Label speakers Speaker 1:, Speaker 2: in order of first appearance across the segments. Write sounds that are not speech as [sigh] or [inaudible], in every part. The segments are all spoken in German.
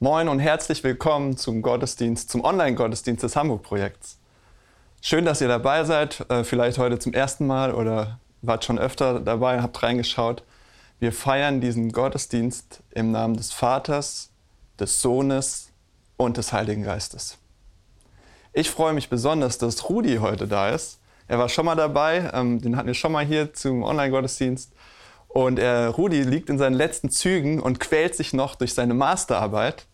Speaker 1: Moin und herzlich willkommen zum Gottesdienst, zum Online-Gottesdienst des Hamburg-Projekts. Schön, dass ihr dabei seid, äh, vielleicht heute zum ersten Mal oder wart schon öfter dabei, habt reingeschaut. Wir feiern diesen Gottesdienst im Namen des Vaters, des Sohnes und des Heiligen Geistes. Ich freue mich besonders, dass Rudi heute da ist. Er war schon mal dabei, ähm, den hatten wir schon mal hier zum Online-Gottesdienst. Und er, Rudi liegt in seinen letzten Zügen und quält sich noch durch seine Masterarbeit.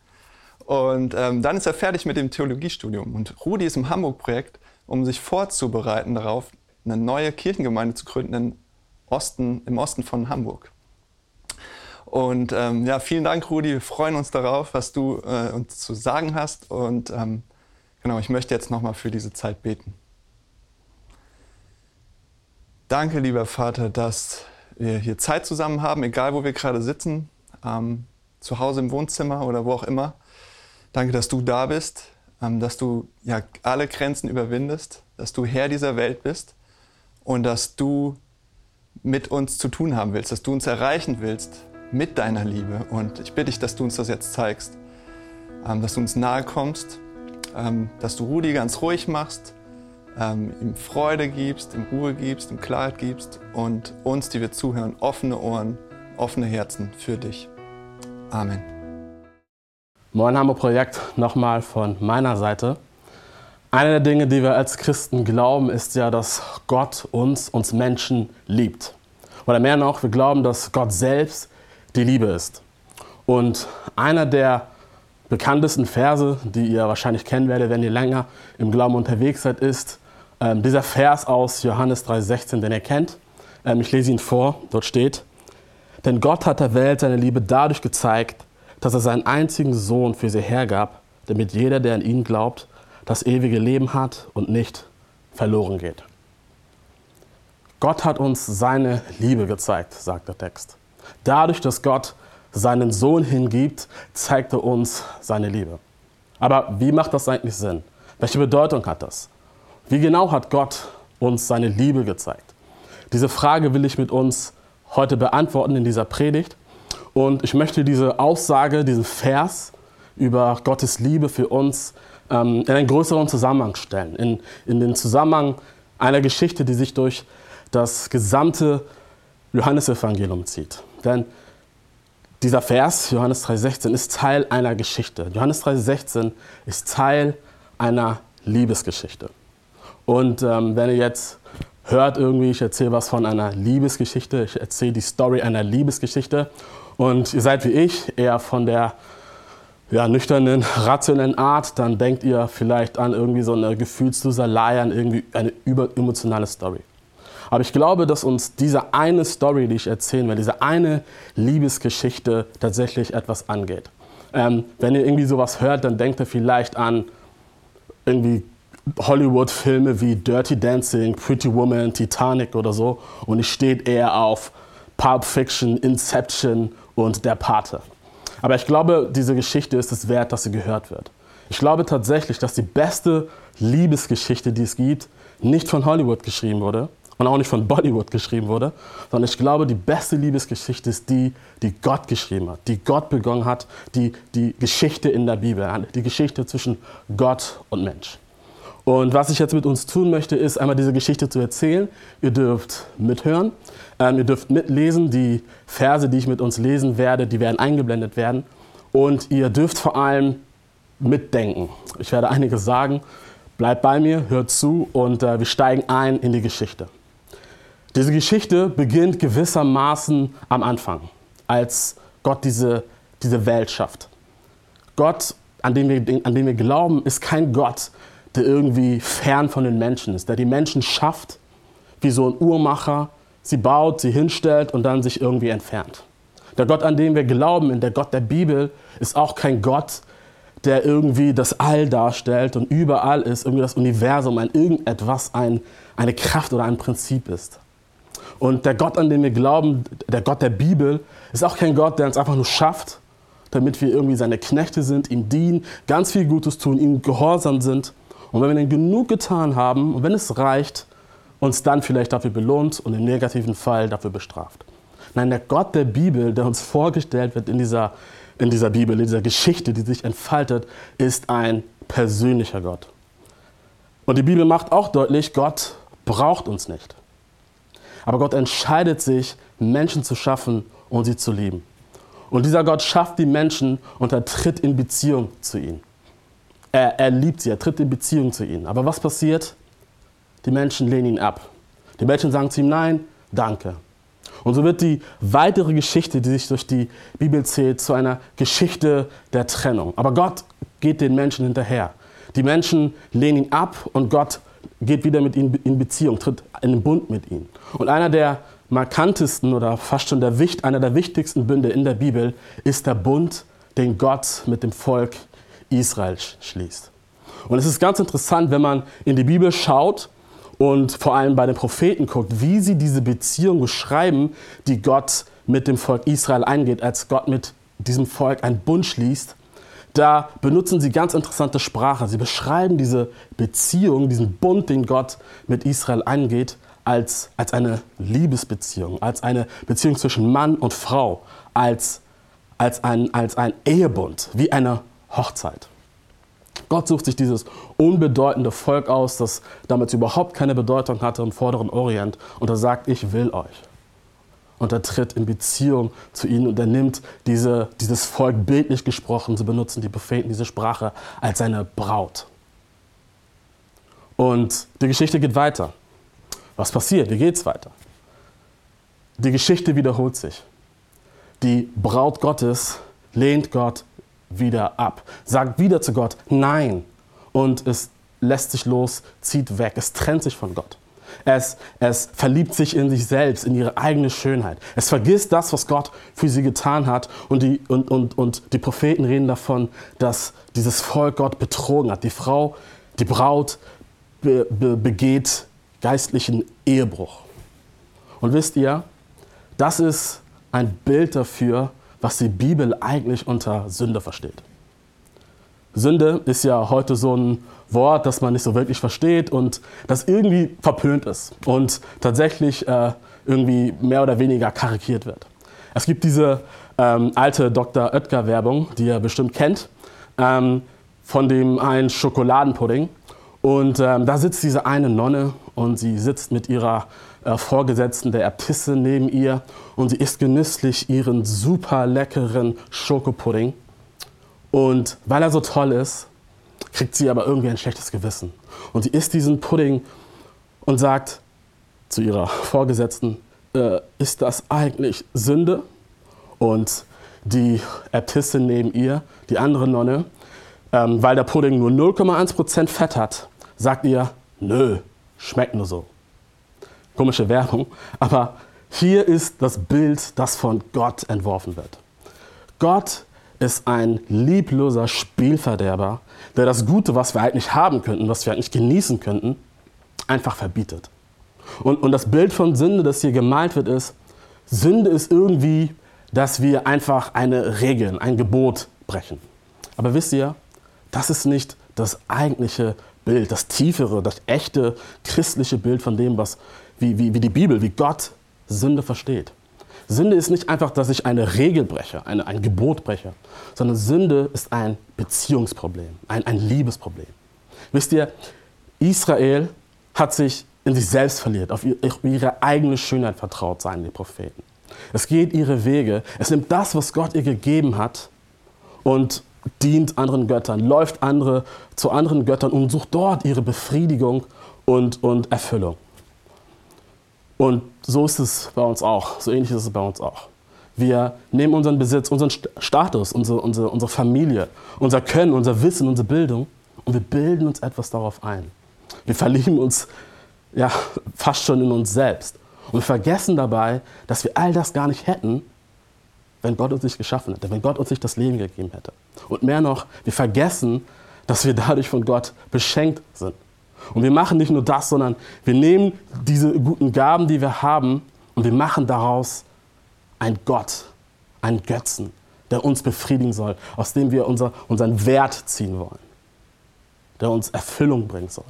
Speaker 1: Und ähm, dann ist er fertig mit dem Theologiestudium. Und Rudi ist im Hamburg-Projekt, um sich vorzubereiten darauf, eine neue Kirchengemeinde zu gründen im Osten, im Osten von Hamburg. Und ähm, ja, vielen Dank, Rudi. Wir freuen uns darauf, was du äh, uns zu sagen hast. Und ähm, genau, ich möchte jetzt nochmal für diese Zeit beten. Danke, lieber Vater, dass wir hier Zeit zusammen haben, egal wo wir gerade sitzen, ähm, zu Hause im Wohnzimmer oder wo auch immer. Danke, dass du da bist, ähm, dass du ja alle Grenzen überwindest, dass du Herr dieser Welt bist und dass du mit uns zu tun haben willst, dass du uns erreichen willst mit deiner Liebe. Und ich bitte dich, dass du uns das jetzt zeigst, ähm, dass du uns nahe kommst, ähm, dass du Rudi ganz ruhig machst ihm Freude gibst, ihm Ruhe gibst, ihm Klarheit gibst und uns, die wir zuhören, offene Ohren, offene Herzen für dich. Amen.
Speaker 2: Moin Hamburg Projekt nochmal von meiner Seite. Eine der Dinge, die wir als Christen glauben, ist ja, dass Gott uns, uns Menschen liebt. Oder mehr noch, wir glauben, dass Gott selbst die Liebe ist. Und einer der bekanntesten Verse, die ihr wahrscheinlich kennen werdet, wenn ihr länger im Glauben unterwegs seid, ist, ähm, dieser Vers aus Johannes 3,16, den ihr kennt, ähm, ich lese ihn vor, dort steht, denn Gott hat der Welt seine Liebe dadurch gezeigt, dass er seinen einzigen Sohn für sie hergab, damit jeder, der an ihn glaubt, das ewige Leben hat und nicht verloren geht. Gott hat uns seine Liebe gezeigt, sagt der Text. Dadurch, dass Gott seinen Sohn hingibt, zeigt er uns seine Liebe. Aber wie macht das eigentlich Sinn? Welche Bedeutung hat das? Wie genau hat Gott uns seine Liebe gezeigt? Diese Frage will ich mit uns heute beantworten in dieser Predigt. Und ich möchte diese Aussage, diesen Vers über Gottes Liebe für uns ähm, in einen größeren Zusammenhang stellen. In, in den Zusammenhang einer Geschichte, die sich durch das gesamte Johannesevangelium zieht. Denn dieser Vers, Johannes 3,16, ist Teil einer Geschichte. Johannes 3,16 ist Teil einer Liebesgeschichte. Und ähm, wenn ihr jetzt hört irgendwie, ich erzähle was von einer Liebesgeschichte, ich erzähle die Story einer Liebesgeschichte und ihr seid wie ich eher von der ja, nüchternen, rationellen Art, dann denkt ihr vielleicht an irgendwie so eine Gefühlsduselei, an irgendwie eine überemotionale Story. Aber ich glaube, dass uns diese eine Story, die ich erzählen will, diese eine Liebesgeschichte tatsächlich etwas angeht. Ähm, wenn ihr irgendwie sowas hört, dann denkt ihr vielleicht an irgendwie Hollywood-Filme wie Dirty Dancing, Pretty Woman, Titanic oder so und ich steht eher auf Pulp Fiction, Inception und Der Pate. Aber ich glaube, diese Geschichte ist es wert, dass sie gehört wird. Ich glaube tatsächlich, dass die beste Liebesgeschichte, die es gibt, nicht von Hollywood geschrieben wurde und auch nicht von Bollywood geschrieben wurde, sondern ich glaube, die beste Liebesgeschichte ist die, die Gott geschrieben hat, die Gott begonnen hat, die, die Geschichte in der Bibel, die Geschichte zwischen Gott und Mensch. Und was ich jetzt mit uns tun möchte, ist einmal diese Geschichte zu erzählen. Ihr dürft mithören, ähm, ihr dürft mitlesen. Die Verse, die ich mit uns lesen werde, die werden eingeblendet werden. Und ihr dürft vor allem mitdenken. Ich werde einiges sagen. Bleibt bei mir, hört zu und äh, wir steigen ein in die Geschichte. Diese Geschichte beginnt gewissermaßen am Anfang, als Gott diese, diese Welt schafft. Gott, an den, wir, an den wir glauben, ist kein Gott, der irgendwie fern von den Menschen ist, der die Menschen schafft, wie so ein Uhrmacher, sie baut, sie hinstellt und dann sich irgendwie entfernt. Der Gott, an den wir glauben, der Gott der Bibel, ist auch kein Gott, der irgendwie das All darstellt und überall ist, irgendwie das Universum, ein irgendetwas, ein, eine Kraft oder ein Prinzip ist. Und der Gott, an den wir glauben, der Gott der Bibel, ist auch kein Gott, der uns einfach nur schafft, damit wir irgendwie seine Knechte sind, ihm dienen, ganz viel Gutes tun, ihm gehorsam sind, und wenn wir dann genug getan haben und wenn es reicht, uns dann vielleicht dafür belohnt und im negativen Fall dafür bestraft. Nein, der Gott der Bibel, der uns vorgestellt wird in dieser in dieser Bibel, in dieser Geschichte, die sich entfaltet, ist ein persönlicher Gott. Und die Bibel macht auch deutlich, Gott braucht uns nicht. Aber Gott entscheidet sich, Menschen zu schaffen und sie zu lieben. Und dieser Gott schafft die Menschen und er tritt in Beziehung zu ihnen. Er, er liebt sie, er tritt in Beziehung zu ihnen. Aber was passiert? Die Menschen lehnen ihn ab. Die Menschen sagen zu ihm Nein, danke. Und so wird die weitere Geschichte, die sich durch die Bibel zählt, zu einer Geschichte der Trennung. Aber Gott geht den Menschen hinterher. Die Menschen lehnen ihn ab und Gott geht wieder mit ihnen in Beziehung, tritt in den Bund mit ihnen. Und einer der markantesten oder fast schon der, einer der wichtigsten Bünde in der Bibel ist der Bund, den Gott mit dem Volk Israel schließt. Und es ist ganz interessant, wenn man in die Bibel schaut und vor allem bei den Propheten guckt, wie sie diese Beziehung beschreiben, die Gott mit dem Volk Israel eingeht, als Gott mit diesem Volk einen Bund schließt. Da benutzen sie ganz interessante Sprache. Sie beschreiben diese Beziehung, diesen Bund, den Gott mit Israel eingeht, als, als eine Liebesbeziehung, als eine Beziehung zwischen Mann und Frau, als, als, ein, als ein Ehebund, wie eine Hochzeit. Gott sucht sich dieses unbedeutende Volk aus, das damals überhaupt keine Bedeutung hatte im vorderen Orient, und er sagt, ich will euch. Und er tritt in Beziehung zu ihnen und er nimmt diese, dieses Volk bildlich gesprochen, so benutzen die Propheten diese Sprache, als seine Braut. Und die Geschichte geht weiter. Was passiert? Wie geht es weiter? Die Geschichte wiederholt sich. Die Braut Gottes lehnt Gott wieder ab, sagt wieder zu Gott Nein und es lässt sich los, zieht weg, es trennt sich von Gott. Es, es verliebt sich in sich selbst, in ihre eigene Schönheit. Es vergisst das, was Gott für sie getan hat. Und die, und, und, und die Propheten reden davon, dass dieses Volk Gott betrogen hat. Die Frau, die Braut be, be, begeht geistlichen Ehebruch. Und wisst ihr, das ist ein Bild dafür, was die Bibel eigentlich unter Sünde versteht. Sünde ist ja heute so ein Wort, das man nicht so wirklich versteht und das irgendwie verpönt ist und tatsächlich äh, irgendwie mehr oder weniger karikiert wird. Es gibt diese ähm, alte Dr. Oetker-Werbung, die ihr bestimmt kennt, ähm, von dem einen Schokoladenpudding. Und ähm, da sitzt diese eine Nonne und sie sitzt mit ihrer äh, Vorgesetzten, der Äbtisse, neben ihr und sie isst genüsslich ihren super leckeren Schokopudding. Und weil er so toll ist, kriegt sie aber irgendwie ein schlechtes Gewissen. Und sie isst diesen Pudding und sagt zu ihrer Vorgesetzten, äh, ist das eigentlich Sünde? Und die Äbtissin neben ihr, die andere Nonne, ähm, weil der Pudding nur 0,1% Fett hat, sagt ihr, nö, schmeckt nur so komische Werbung, aber hier ist das Bild, das von Gott entworfen wird. Gott ist ein liebloser Spielverderber, der das Gute, was wir eigentlich haben könnten, was wir eigentlich genießen könnten, einfach verbietet. Und, und das Bild von Sünde, das hier gemalt wird, ist, Sünde ist irgendwie, dass wir einfach eine Regel, ein Gebot brechen. Aber wisst ihr, das ist nicht das eigentliche Bild, das tiefere, das echte christliche Bild von dem, was wie, wie, wie die Bibel, wie Gott Sünde versteht. Sünde ist nicht einfach, dass ich eine Regel breche, eine, ein Gebot breche, sondern Sünde ist ein Beziehungsproblem, ein, ein Liebesproblem. Wisst ihr, Israel hat sich in sich selbst verliert, auf ihre eigene Schönheit vertraut, seien die Propheten. Es geht ihre Wege, es nimmt das, was Gott ihr gegeben hat und dient anderen Göttern, läuft andere zu anderen Göttern und sucht dort ihre Befriedigung und, und Erfüllung. Und so ist es bei uns auch. So ähnlich ist es bei uns auch. Wir nehmen unseren Besitz, unseren Status, unsere, unsere, unsere Familie, unser Können, unser Wissen, unsere Bildung und wir bilden uns etwas darauf ein. Wir verlieben uns ja, [laughs] fast schon in uns selbst. Und vergessen dabei, dass wir all das gar nicht hätten, wenn Gott uns nicht geschaffen hätte, wenn Gott uns nicht das Leben gegeben hätte. Und mehr noch, wir vergessen, dass wir dadurch von Gott beschenkt sind. Und wir machen nicht nur das, sondern wir nehmen diese guten Gaben, die wir haben, und wir machen daraus ein Gott, einen Götzen, der uns befriedigen soll, aus dem wir unser, unseren Wert ziehen wollen, der uns Erfüllung bringen soll.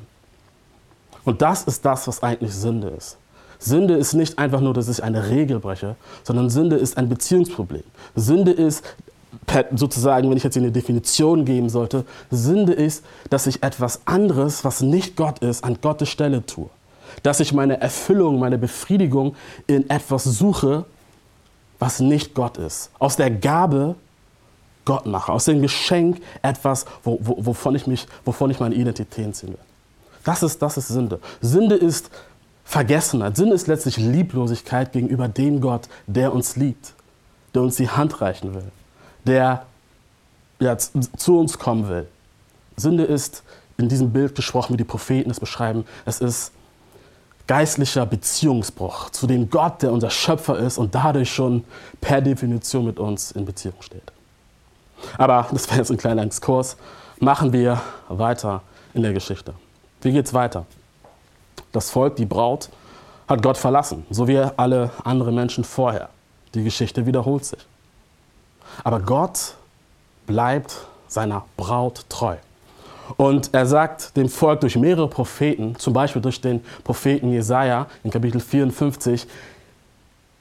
Speaker 2: Und das ist das, was eigentlich Sünde ist. Sünde ist nicht einfach nur, dass ich eine Regel breche, sondern Sünde ist ein Beziehungsproblem. Sünde ist, sozusagen, wenn ich jetzt eine Definition geben sollte, Sünde ist, dass ich etwas anderes, was nicht Gott ist, an Gottes Stelle tue. Dass ich meine Erfüllung, meine Befriedigung in etwas suche, was nicht Gott ist. Aus der Gabe Gott mache, aus dem Geschenk etwas, wo, wo, wovon, ich mich, wovon ich meine Identität will. Das ist, das ist Sünde. Sünde ist Vergessenheit. Sünde ist letztlich Lieblosigkeit gegenüber dem Gott, der uns liebt, der uns die Hand reichen will, der ja, zu uns kommen will. Sünde ist in diesem Bild gesprochen, wie die Propheten es beschreiben, es ist geistlicher Beziehungsbruch zu dem Gott, der unser Schöpfer ist und dadurch schon per Definition mit uns in Beziehung steht. Aber das wäre jetzt ein kleiner Exkurs. Machen wir weiter in der Geschichte. Wie geht es weiter? Das Volk, die Braut, hat Gott verlassen, so wie alle anderen Menschen vorher. Die Geschichte wiederholt sich. Aber Gott bleibt seiner Braut treu. Und er sagt dem Volk durch mehrere Propheten, zum Beispiel durch den Propheten Jesaja in Kapitel 54,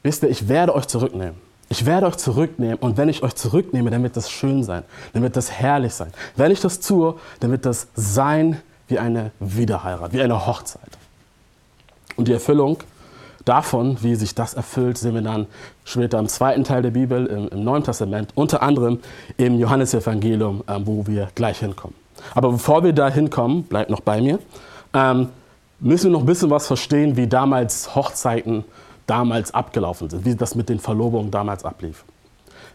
Speaker 2: wisst ihr, ich werde euch zurücknehmen. Ich werde euch zurücknehmen und wenn ich euch zurücknehme, dann wird das schön sein, dann wird das herrlich sein. Wenn ich das tue, dann wird das sein wie eine Wiederheirat, wie eine Hochzeit. Und die Erfüllung davon, wie sich das erfüllt, sehen wir dann später im zweiten Teil der Bibel, im, im Neuen Testament, unter anderem im Johannesevangelium, ähm, wo wir gleich hinkommen. Aber bevor wir da hinkommen, bleibt noch bei mir, ähm, müssen wir noch ein bisschen was verstehen, wie damals Hochzeiten damals abgelaufen sind, wie das mit den Verlobungen damals ablief.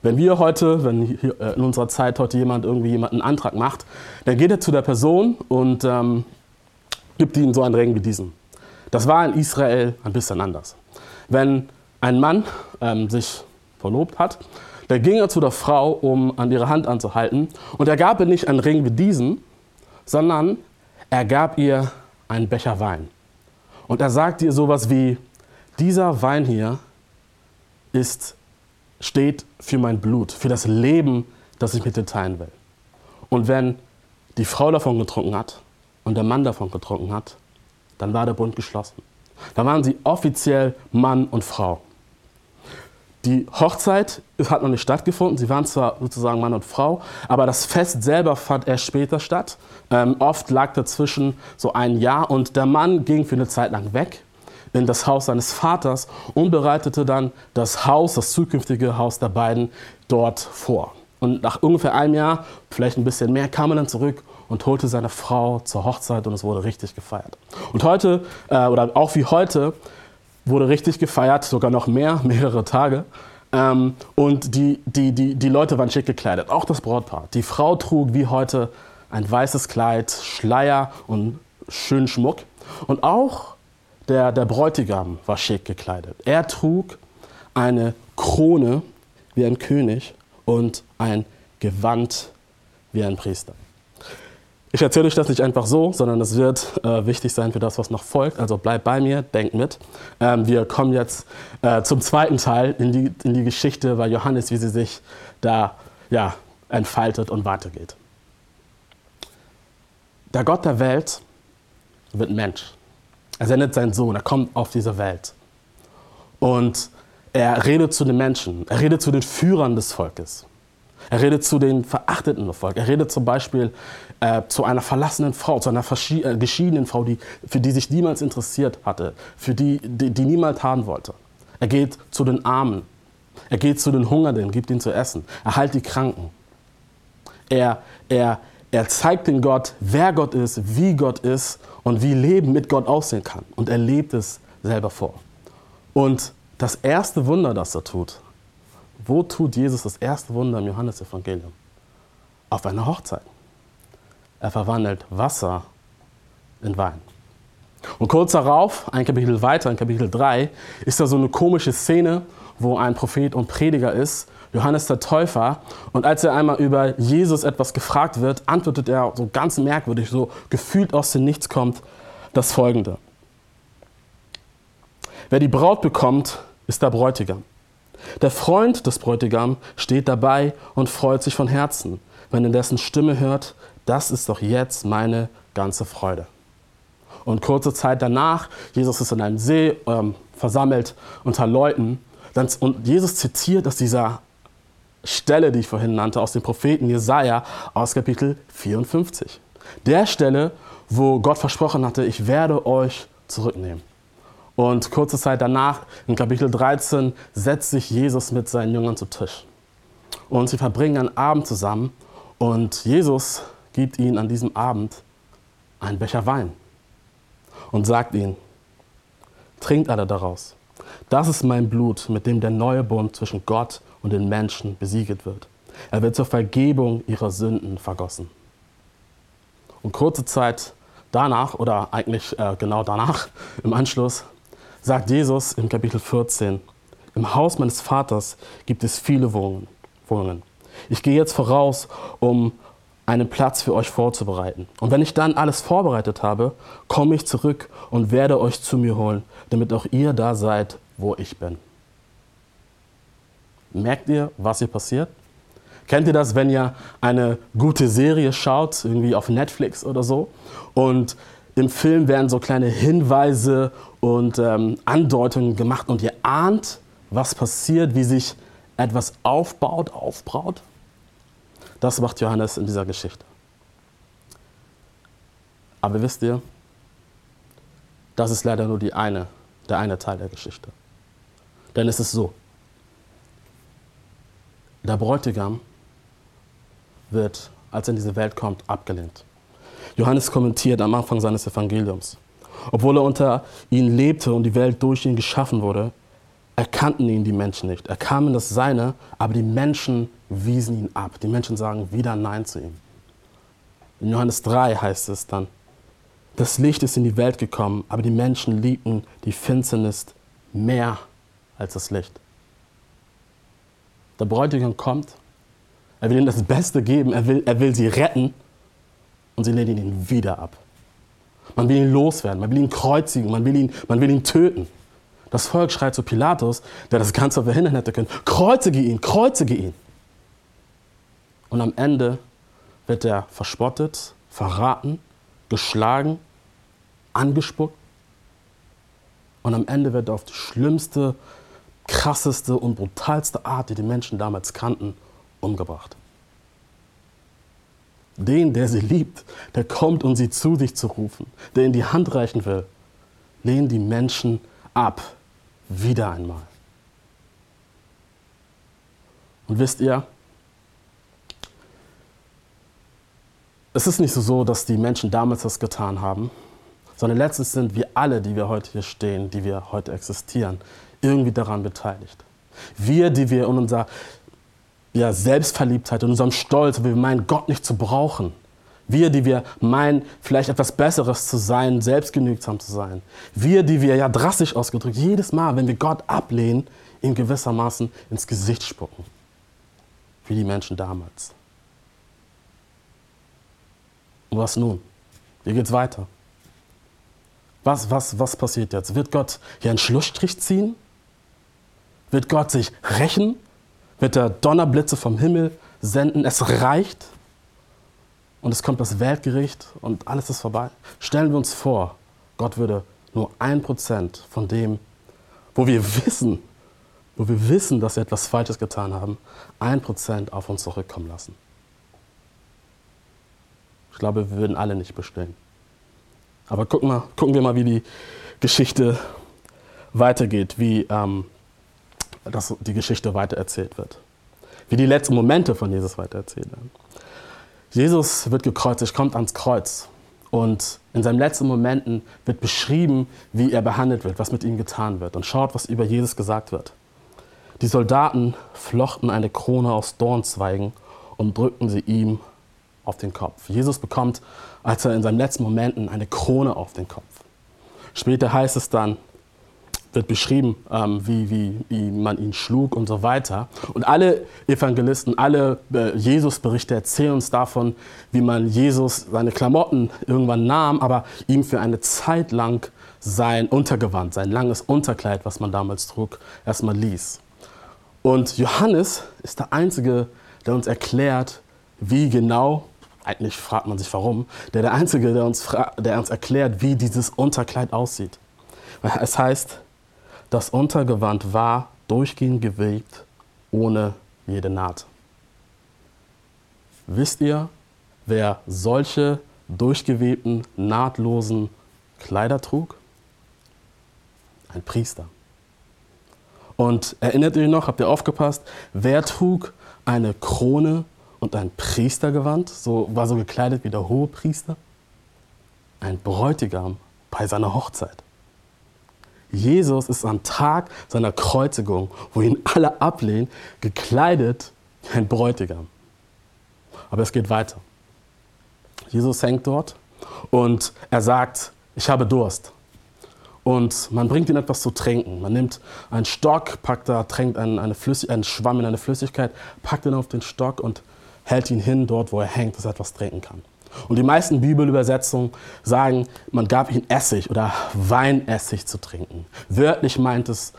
Speaker 2: Wenn wir heute, wenn äh, in unserer Zeit heute jemand irgendwie jemand einen Antrag macht, dann geht er zu der Person und ähm, gibt ihm so einen Ring wie diesen. Das war in Israel ein bisschen anders. Wenn ein Mann ähm, sich verlobt hat, dann ging er zu der Frau, um an ihre Hand anzuhalten. Und er gab ihr nicht einen Ring wie diesen, sondern er gab ihr einen Becher Wein. Und er sagte ihr sowas wie, dieser Wein hier ist, steht für mein Blut, für das Leben, das ich mit dir teilen will. Und wenn die Frau davon getrunken hat und der Mann davon getrunken hat, dann war der Bund geschlossen. Dann waren sie offiziell Mann und Frau. Die Hochzeit hat noch nicht stattgefunden. Sie waren zwar sozusagen Mann und Frau, aber das Fest selber fand erst später statt. Ähm, oft lag dazwischen so ein Jahr und der Mann ging für eine Zeit lang weg in das Haus seines Vaters und bereitete dann das Haus, das zukünftige Haus der beiden dort vor. Und nach ungefähr einem Jahr, vielleicht ein bisschen mehr, kam er dann zurück und holte seine Frau zur Hochzeit und es wurde richtig gefeiert. Und heute, äh, oder auch wie heute, wurde richtig gefeiert, sogar noch mehr, [laughs] mehrere Tage. Ähm, und die, die, die, die Leute waren schick gekleidet, auch das Brautpaar. Die Frau trug wie heute ein weißes Kleid, Schleier und schönen Schmuck. Und auch der, der Bräutigam war schick gekleidet. Er trug eine Krone wie ein König und ein Gewand wie ein Priester. Ich erzähle euch das nicht einfach so, sondern es wird äh, wichtig sein für das, was noch folgt. Also bleibt bei mir, denkt mit. Ähm, wir kommen jetzt äh, zum zweiten Teil in die, in die Geschichte bei Johannes, wie sie sich da ja, entfaltet und weitergeht. Der Gott der Welt wird Mensch. Er sendet seinen Sohn, er kommt auf diese Welt. Und er redet zu den Menschen, er redet zu den Führern des Volkes. Er redet zu den verachteten Volk. Er redet zum Beispiel äh, zu einer verlassenen Frau, zu einer äh, geschiedenen Frau, die, für die sich niemals interessiert hatte, für die, die, die niemand haben wollte. Er geht zu den Armen. Er geht zu den Hungernden, gibt ihnen zu essen. Er heilt die Kranken. Er, er, er zeigt den Gott, wer Gott ist, wie Gott ist und wie Leben mit Gott aussehen kann. Und er lebt es selber vor. Und das erste Wunder, das er tut, wo tut Jesus das erste Wunder im Johannesevangelium? Auf einer Hochzeit. Er verwandelt Wasser in Wein. Und kurz darauf, ein Kapitel weiter, in Kapitel 3, ist da so eine komische Szene, wo ein Prophet und Prediger ist, Johannes der Täufer. Und als er einmal über Jesus etwas gefragt wird, antwortet er so ganz merkwürdig, so gefühlt aus dem Nichts kommt, das folgende. Wer die Braut bekommt, ist der Bräutigam. Der Freund des Bräutigams steht dabei und freut sich von Herzen, wenn er dessen Stimme hört, das ist doch jetzt meine ganze Freude. Und kurze Zeit danach, Jesus ist in einem See ähm, versammelt unter Leuten, dann, und Jesus zitiert aus dieser Stelle, die ich vorhin nannte, aus dem Propheten Jesaja aus Kapitel 54. Der Stelle, wo Gott versprochen hatte, ich werde euch zurücknehmen. Und kurze Zeit danach, in Kapitel 13, setzt sich Jesus mit seinen Jüngern zu Tisch. Und sie verbringen einen Abend zusammen und Jesus gibt ihnen an diesem Abend einen Becher Wein und sagt ihnen, trinkt alle daraus. Das ist mein Blut, mit dem der neue Bund zwischen Gott und den Menschen besiegelt wird. Er wird zur Vergebung ihrer Sünden vergossen. Und kurze Zeit danach, oder eigentlich äh, genau danach, [laughs] im Anschluss, sagt Jesus im Kapitel 14, im Haus meines Vaters gibt es viele Wohnungen. Ich gehe jetzt voraus, um einen Platz für euch vorzubereiten. Und wenn ich dann alles vorbereitet habe, komme ich zurück und werde euch zu mir holen, damit auch ihr da seid, wo ich bin. Merkt ihr, was hier passiert? Kennt ihr das, wenn ihr eine gute Serie schaut, irgendwie auf Netflix oder so, und im Film werden so kleine Hinweise und ähm, Andeutungen gemacht und ihr ahnt, was passiert, wie sich etwas aufbaut, aufbraut? Das macht Johannes in dieser Geschichte. Aber wisst ihr, das ist leider nur die eine, der eine Teil der Geschichte. Denn es ist so, der Bräutigam wird, als er in diese Welt kommt, abgelehnt. Johannes kommentiert am Anfang seines Evangeliums. Obwohl er unter ihnen lebte und die Welt durch ihn geschaffen wurde, erkannten ihn die Menschen nicht. Er kam in das Seine, aber die Menschen wiesen ihn ab. Die Menschen sagen wieder Nein zu ihm. In Johannes 3 heißt es dann, das Licht ist in die Welt gekommen, aber die Menschen liebten die Finsternis mehr als das Licht. Der Bräutigam kommt, er will ihnen das Beste geben, er will, er will sie retten und sie lehnen ihn wieder ab. Man will ihn loswerden, man will ihn kreuzigen, man will ihn, man will ihn töten. Das Volk schreit zu Pilatus, der das Ganze verhindern hätte können, kreuzige ihn, kreuzige ihn. Und am Ende wird er verspottet, verraten, geschlagen, angespuckt. Und am Ende wird er auf die schlimmste, krasseste und brutalste Art, die die Menschen damals kannten, umgebracht. Den, der sie liebt, der kommt, um sie zu sich zu rufen, der ihnen die Hand reichen will, lehnen die Menschen ab. Wieder einmal. Und wisst ihr, es ist nicht so, dass die Menschen damals das getan haben, sondern letztens sind wir alle, die wir heute hier stehen, die wir heute existieren, irgendwie daran beteiligt. Wir, die wir in unserer ja, Selbstverliebtheit, in unserem Stolz, wir meinen, Gott nicht zu brauchen. Wir, die wir meinen, vielleicht etwas Besseres zu sein, selbstgenügsam zu sein. Wir, die wir ja drastisch ausgedrückt, jedes Mal, wenn wir Gott ablehnen, ihm gewissermaßen ins Gesicht spucken. Wie die Menschen damals. Und was nun? Wie geht's weiter? Was, was, was passiert jetzt? Wird Gott hier einen Schlussstrich ziehen? Wird Gott sich rächen? Wird er Donnerblitze vom Himmel senden? Es reicht und es kommt das Weltgericht und alles ist vorbei. Stellen wir uns vor, Gott würde nur ein Prozent von dem, wo wir wissen, wo wir wissen, dass wir etwas Falsches getan haben, ein Prozent auf uns zurückkommen lassen. Ich glaube, wir würden alle nicht bestehen. Aber gucken, mal, gucken wir mal, wie die Geschichte weitergeht, wie ähm, dass die Geschichte weitererzählt wird. Wie die letzten Momente von Jesus weitererzählt werden. Jesus wird gekreuzigt, kommt ans Kreuz. Und in seinen letzten Momenten wird beschrieben, wie er behandelt wird, was mit ihm getan wird. Und schaut, was über Jesus gesagt wird. Die Soldaten flochten eine Krone aus Dornzweigen und drückten sie ihm auf den Kopf. Jesus bekommt, als er in seinen letzten Momenten, eine Krone auf den Kopf. Später heißt es dann, wird beschrieben, ähm, wie, wie, wie man ihn schlug und so weiter. Und alle Evangelisten, alle äh, Jesus-Berichte erzählen uns davon, wie man Jesus seine Klamotten irgendwann nahm, aber ihm für eine Zeit lang sein Untergewand, sein langes Unterkleid, was man damals trug, erstmal ließ. Und Johannes ist der Einzige, der uns erklärt, wie genau, eigentlich fragt man sich warum, der der Einzige, der uns, der uns erklärt, wie dieses Unterkleid aussieht. Es heißt, das Untergewand war durchgehend gewebt, ohne jede Naht. Wisst ihr, wer solche durchgewebten, nahtlosen Kleider trug? Ein Priester. Und erinnert ihr noch, habt ihr aufgepasst, wer trug eine Krone und ein Priestergewand, so, war so gekleidet wie der hohe Priester? Ein Bräutigam bei seiner Hochzeit. Jesus ist am Tag seiner Kreuzigung, wo ihn alle ablehnen, gekleidet wie ein Bräutigam. Aber es geht weiter. Jesus hängt dort und er sagt, ich habe Durst. Und man bringt ihm etwas zu trinken. Man nimmt einen Stock, packt da, tränkt einen, eine einen Schwamm in eine Flüssigkeit, packt ihn auf den Stock und hält ihn hin dort, wo er hängt, dass er etwas trinken kann. Und die meisten Bibelübersetzungen sagen, man gab ihm Essig oder Weinessig zu trinken. Wörtlich meint es,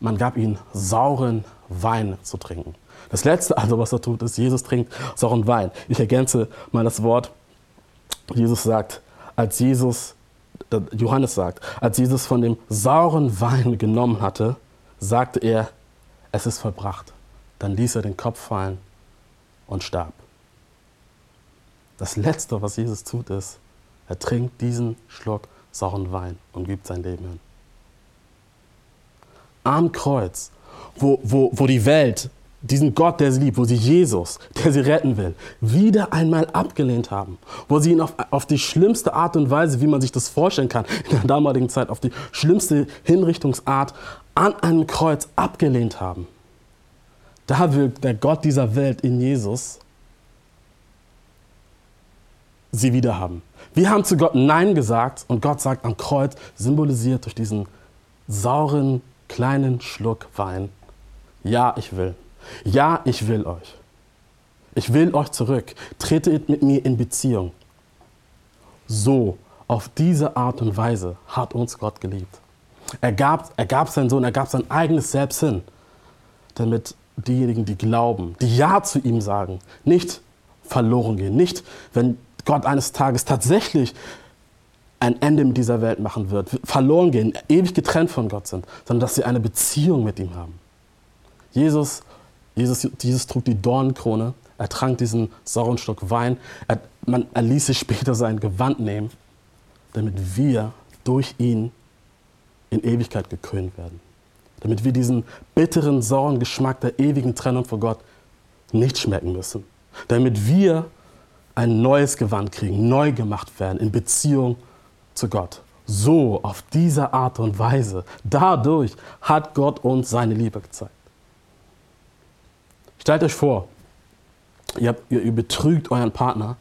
Speaker 2: man gab ihm sauren Wein zu trinken. Das letzte also, was er tut, ist, Jesus trinkt sauren Wein. Ich ergänze mal das Wort. Jesus sagt, als Jesus, Johannes sagt, als Jesus von dem sauren Wein genommen hatte, sagte er, es ist vollbracht. Dann ließ er den Kopf fallen und starb. Das Letzte, was Jesus tut, ist, er trinkt diesen Schluck sauren Wein und gibt sein Leben hin. Am Kreuz, wo, wo, wo die Welt diesen Gott, der sie liebt, wo sie Jesus, der sie retten will, wieder einmal abgelehnt haben, wo sie ihn auf, auf die schlimmste Art und Weise, wie man sich das vorstellen kann, in der damaligen Zeit, auf die schlimmste Hinrichtungsart an einem Kreuz abgelehnt haben. Da wirkt der Gott dieser Welt in Jesus sie wieder haben. Wir haben zu Gott Nein gesagt und Gott sagt am Kreuz, symbolisiert durch diesen sauren kleinen Schluck Wein, ja, ich will. Ja, ich will euch. Ich will euch zurück. Tretet mit mir in Beziehung. So, auf diese Art und Weise hat uns Gott geliebt. Er gab, er gab seinen Sohn, er gab sein eigenes Selbst hin, damit diejenigen, die glauben, die Ja zu ihm sagen, nicht verloren gehen. Nicht, wenn Gott eines Tages tatsächlich ein Ende mit dieser Welt machen wird, verloren gehen, ewig getrennt von Gott sind, sondern dass sie eine Beziehung mit ihm haben. Jesus Jesus, Jesus trug die Dornenkrone, er trank diesen sauren Stock Wein, er, man, er ließ sich später sein Gewand nehmen, damit wir durch ihn in Ewigkeit gekrönt werden. Damit wir diesen bitteren, sauren Geschmack der ewigen Trennung von Gott nicht schmecken müssen. Damit wir ein neues Gewand kriegen, neu gemacht werden in Beziehung zu Gott. So, auf diese Art und Weise, dadurch hat Gott uns seine Liebe gezeigt. Stellt euch vor, ihr, habt, ihr, ihr betrügt euren Partner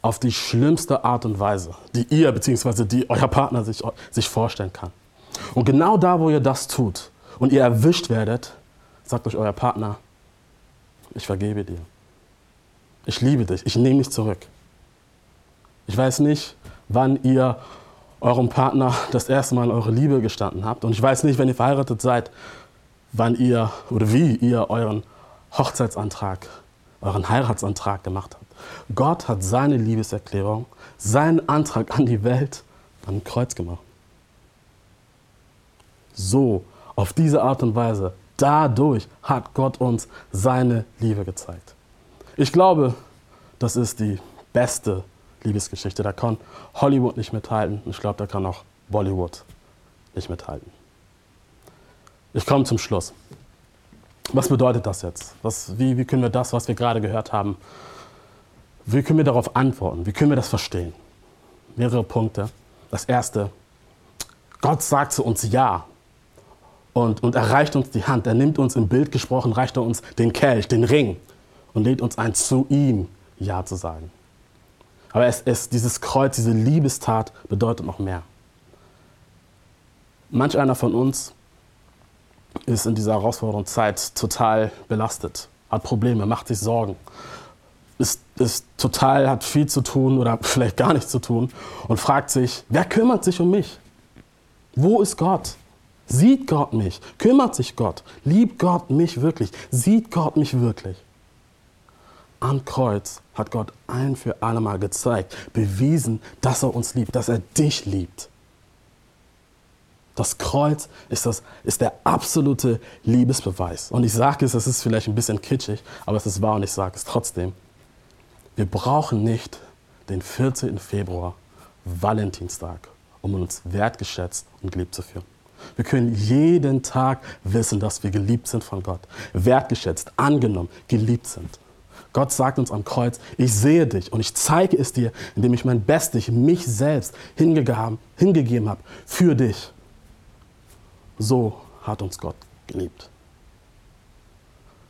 Speaker 2: auf die schlimmste Art und Weise, die ihr bzw. die euer Partner sich, sich vorstellen kann. Und genau da, wo ihr das tut und ihr erwischt werdet, sagt euch euer Partner, ich vergebe dir. Ich liebe dich, ich nehme dich zurück. Ich weiß nicht, wann ihr eurem Partner das erste Mal eure Liebe gestanden habt. Und ich weiß nicht, wenn ihr verheiratet seid, wann ihr oder wie ihr euren Hochzeitsantrag, euren Heiratsantrag gemacht habt. Gott hat seine Liebeserklärung, seinen Antrag an die Welt am Kreuz gemacht. So, auf diese Art und Weise, dadurch hat Gott uns seine Liebe gezeigt. Ich glaube, das ist die beste Liebesgeschichte. Da kann Hollywood nicht mithalten. Ich glaube, da kann auch Bollywood nicht mithalten. Ich komme zum Schluss. Was bedeutet das jetzt? Was, wie, wie können wir das, was wir gerade gehört haben, wie können wir darauf antworten? Wie können wir das verstehen? Mehrere Punkte. Das erste, Gott sagt zu uns Ja und, und er reicht uns die Hand. Er nimmt uns im Bild gesprochen, reicht er uns den Kelch, den Ring und lädt uns ein, zu ihm Ja zu sagen. Aber es, es, dieses Kreuz, diese Liebestat bedeutet noch mehr. Manch einer von uns ist in dieser herausfordernden Zeit total belastet, hat Probleme, macht sich Sorgen, ist, ist total, hat viel zu tun oder [laughs] vielleicht gar nichts zu tun und fragt sich, wer kümmert sich um mich? Wo ist Gott? Sieht Gott mich? Kümmert sich Gott? Liebt Gott mich wirklich? Sieht Gott mich wirklich? Am Kreuz hat Gott ein für alle Mal gezeigt, bewiesen, dass er uns liebt, dass er dich liebt. Das Kreuz ist, das, ist der absolute Liebesbeweis. Und ich sage es, es ist vielleicht ein bisschen kitschig, aber es ist wahr und ich sage es trotzdem. Wir brauchen nicht den 14. Februar, Valentinstag, um uns wertgeschätzt und geliebt zu fühlen. Wir können jeden Tag wissen, dass wir geliebt sind von Gott, wertgeschätzt, angenommen, geliebt sind. Gott sagt uns am Kreuz, ich sehe dich und ich zeige es dir, indem ich mein Bestes, mich selbst hingegeben, habe für dich. So hat uns Gott geliebt.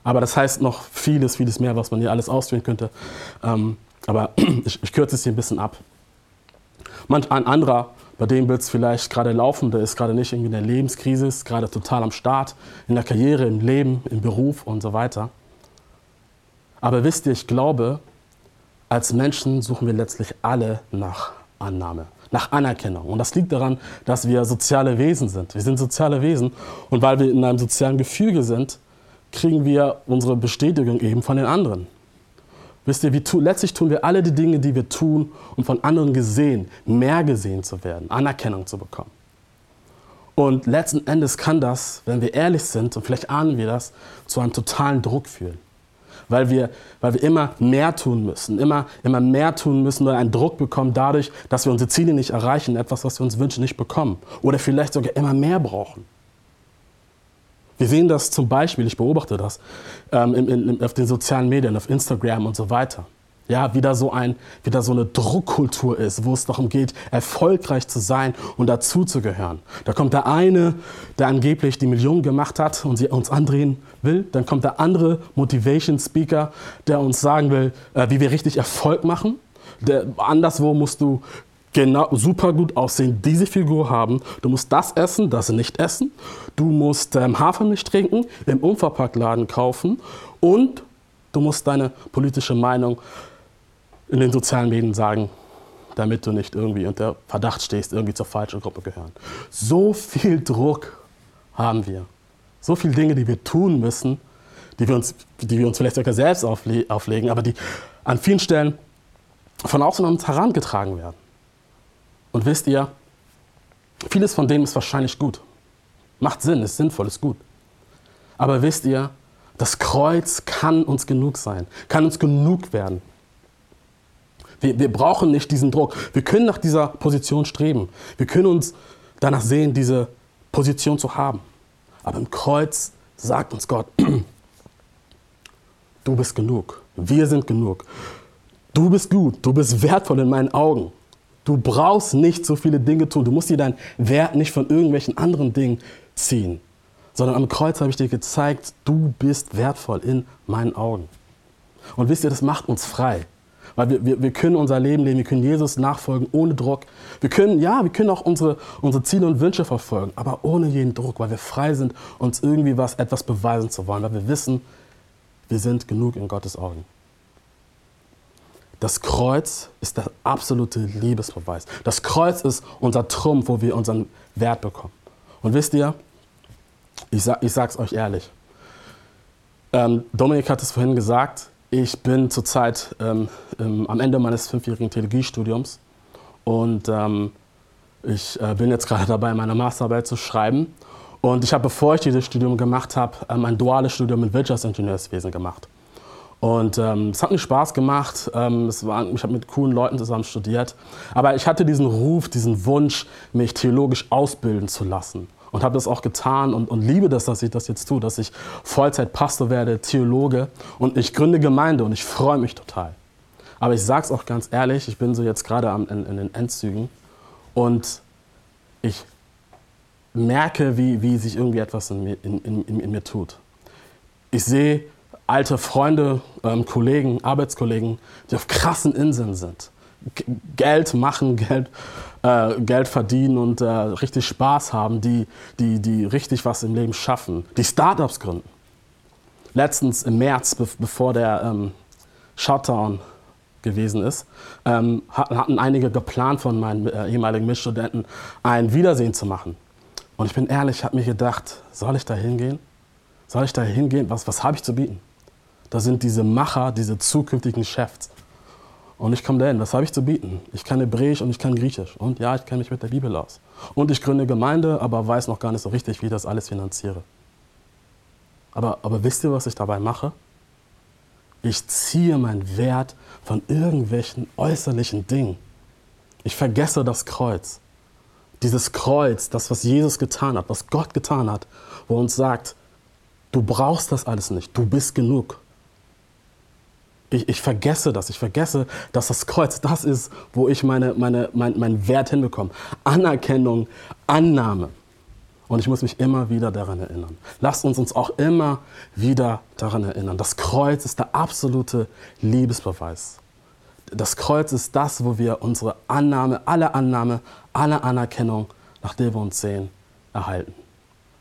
Speaker 2: Aber das heißt noch vieles, vieles mehr, was man hier alles ausführen könnte. Ähm, aber [clears throat] ich, ich, kürze es hier ein bisschen ab. Manch ein anderer, bei dem wird es vielleicht gerade laufen, der ist gerade nicht irgendwie in der Lebenskrise, ist gerade total am Start, in der Karriere, im Leben, im Beruf und so weiter. Aber wisst ihr, ich glaube, als Menschen suchen wir letztlich alle nach Annahme nach Anerkennung. Und das liegt daran, dass wir soziale Wesen sind. Wir sind soziale Wesen und weil wir in einem sozialen Gefüge sind, kriegen wir unsere Bestätigung eben von den anderen. Wisst ihr, wie tu, letztlich tun wir alle die Dinge, die wir tun, um von anderen gesehen, mehr gesehen zu werden, Anerkennung zu bekommen. Und letzten Endes kann das, wenn wir ehrlich sind, und vielleicht ahnen wir das, zu einem totalen Druck führen weil wir, weil wir immer mehr tun müssen, immer, immer mehr tun müssen oder einen Druck bekommen dadurch, dass wir unsere Ziele nicht erreichen, etwas, was wir uns wünschen, nicht bekommen oder vielleicht sogar immer mehr brauchen. Wir sehen das zum Beispiel, ich beobachte das, ähm, in, in, auf den sozialen Medien, auf Instagram und so weiter ja, wieder so, ein, wieder so eine Druckkultur ist, wo es darum geht, erfolgreich zu sein und dazuzugehören. Da kommt der eine, der angeblich die Millionen gemacht hat und sie uns andrehen will. Dann kommt der andere Motivation Speaker, der uns sagen will, äh, wie wir richtig Erfolg machen. Der, anderswo musst du genau, super gut aussehen, diese Figur haben. Du musst das essen, das nicht essen. Du musst ähm, Hafermilch trinken, im Unverpacktladen kaufen und du musst deine politische Meinung in den sozialen Medien sagen, damit du nicht irgendwie unter Verdacht stehst, irgendwie zur falschen Gruppe gehören. So viel Druck haben wir. So viele Dinge, die wir tun müssen, die wir uns, die wir uns vielleicht sogar selbst aufle auflegen, aber die an vielen Stellen von außen an uns herangetragen werden. Und wisst ihr, vieles von dem ist wahrscheinlich gut. Macht Sinn, ist sinnvoll, ist gut. Aber wisst ihr, das Kreuz kann uns genug sein, kann uns genug werden. Wir, wir brauchen nicht diesen Druck. Wir können nach dieser Position streben. Wir können uns danach sehen, diese Position zu haben. Aber im Kreuz sagt uns Gott, [clears throat] du bist genug. Wir sind genug. Du bist gut. Du bist wertvoll in meinen Augen. Du brauchst nicht so viele Dinge tun. Du musst dir deinen Wert nicht von irgendwelchen anderen Dingen ziehen. Sondern am Kreuz habe ich dir gezeigt, du bist wertvoll in meinen Augen. Und wisst ihr, das macht uns frei. Weil wir, wir, wir können unser Leben leben, wir können Jesus nachfolgen ohne Druck. Wir können, ja, wir können auch unsere, unsere Ziele und Wünsche verfolgen, aber ohne jeden Druck, weil wir frei sind, uns irgendwie was, etwas beweisen zu wollen, weil wir wissen, wir sind genug in Gottes Augen. Das Kreuz ist der absolute Liebesbeweis. Das Kreuz ist unser Trumpf, wo wir unseren Wert bekommen. Und wisst ihr, ich, sag, ich sag's euch ehrlich, ähm, Dominik hat es vorhin gesagt, ich bin zurzeit ähm, am Ende meines fünfjährigen Theologiestudiums und ähm, ich äh, bin jetzt gerade dabei, meine Masterarbeit zu schreiben. Und ich habe, bevor ich dieses Studium gemacht habe, ähm, ein duales Studium in Wirtschaftsingenieurswesen gemacht. Und ähm, es hat mir Spaß gemacht. Ähm, es war, ich habe mit coolen Leuten zusammen studiert. Aber ich hatte diesen Ruf, diesen Wunsch, mich theologisch ausbilden zu lassen und habe das auch getan und, und liebe das, dass ich das jetzt tue, dass ich Vollzeitpastor werde, Theologe und ich gründe Gemeinde und ich freue mich total. Aber ich sage es auch ganz ehrlich, ich bin so jetzt gerade in, in, den Endzügen und ich merke, wie, wie sich irgendwie etwas in mir, in, in, in mir tut. Ich sehe alte Freunde, ähm, Kollegen, Arbeitskollegen, die auf krassen Inseln sind. G Geld machen, [laughs] Geld äh, Geld verdienen und äh, richtig Spaß haben, die, die, die richtig was im Leben schaffen, die Startups gründen. Letztens im März, be bevor der ähm, Shutdown gewesen ist, ähm, hatten einige geplant von meinen äh, ehemaligen Mitstudenten, ein Wiedersehen zu machen. Und ich bin ehrlich, ich habe mir gedacht, soll ich da hingehen? Soll ich da hingehen? Was, was habe ich zu bieten? Da sind diese Macher, diese zukünftigen Chefs. Und ich komme dahin, was habe ich zu bieten? Ich kann Hebräisch und ich kann Griechisch. Und ja, ich kenne mich mit der Bibel aus. Und ich gründe Gemeinde, aber weiß noch gar nicht so richtig, wie ich das alles finanziere. Aber, aber wisst ihr, was ich dabei mache? Ich ziehe meinen Wert von irgendwelchen äußerlichen Dingen. Ich vergesse das Kreuz. Dieses Kreuz, das, was Jesus getan hat, was Gott getan hat, wo er uns sagt, du brauchst das alles nicht, du bist genug. Ich, ich, vergesse das. Ich vergesse, dass das Kreuz das ist, wo ich meine, meine, mein, meinen Wert hinbekomme. Anerkennung, Annahme. Und ich muss mich immer wieder daran erinnern. Lasst uns uns auch immer wieder daran erinnern. Das Kreuz ist der absolute Liebesbeweis. Das Kreuz ist das, wo wir unsere Annahme, alle Annahme, alle Anerkennung, nach der wir uns sehen, erhalten.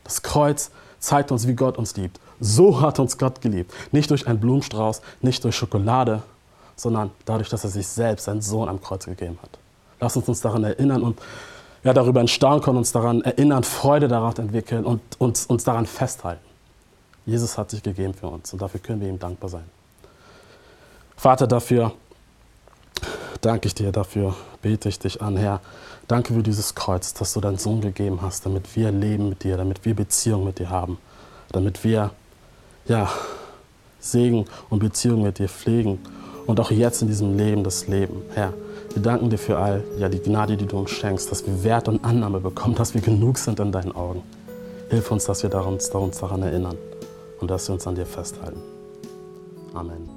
Speaker 2: Das Kreuz zeigt uns, wie Gott uns liebt. So hat uns Gott geliebt. Nicht durch einen Blumenstrauß, nicht durch Schokolade, sondern dadurch, dass er sich selbst, seinen Sohn am Kreuz gegeben hat. Lass uns uns daran erinnern und ja, darüber in Staunen können, uns daran erinnern, Freude darauf entwickeln und uns, uns daran festhalten. Jesus hat sich gegeben für uns und dafür können wir ihm dankbar sein. Vater, dafür danke ich dir, dafür bete ich dich an, Herr. Danke für dieses Kreuz, das du deinen Sohn gegeben hast, damit wir leben mit dir, damit wir Beziehung mit dir haben, damit wir ja, Segen und Beziehung mit dir pflegen und auch jetzt in diesem Leben das Leben, Herr. Wir danken dir für all ja, die Gnade, die du uns schenkst, dass wir Wert und Annahme bekommen, dass wir genug sind in deinen Augen. Hilf uns, dass wir uns daran erinnern und dass wir uns an dir festhalten. Amen.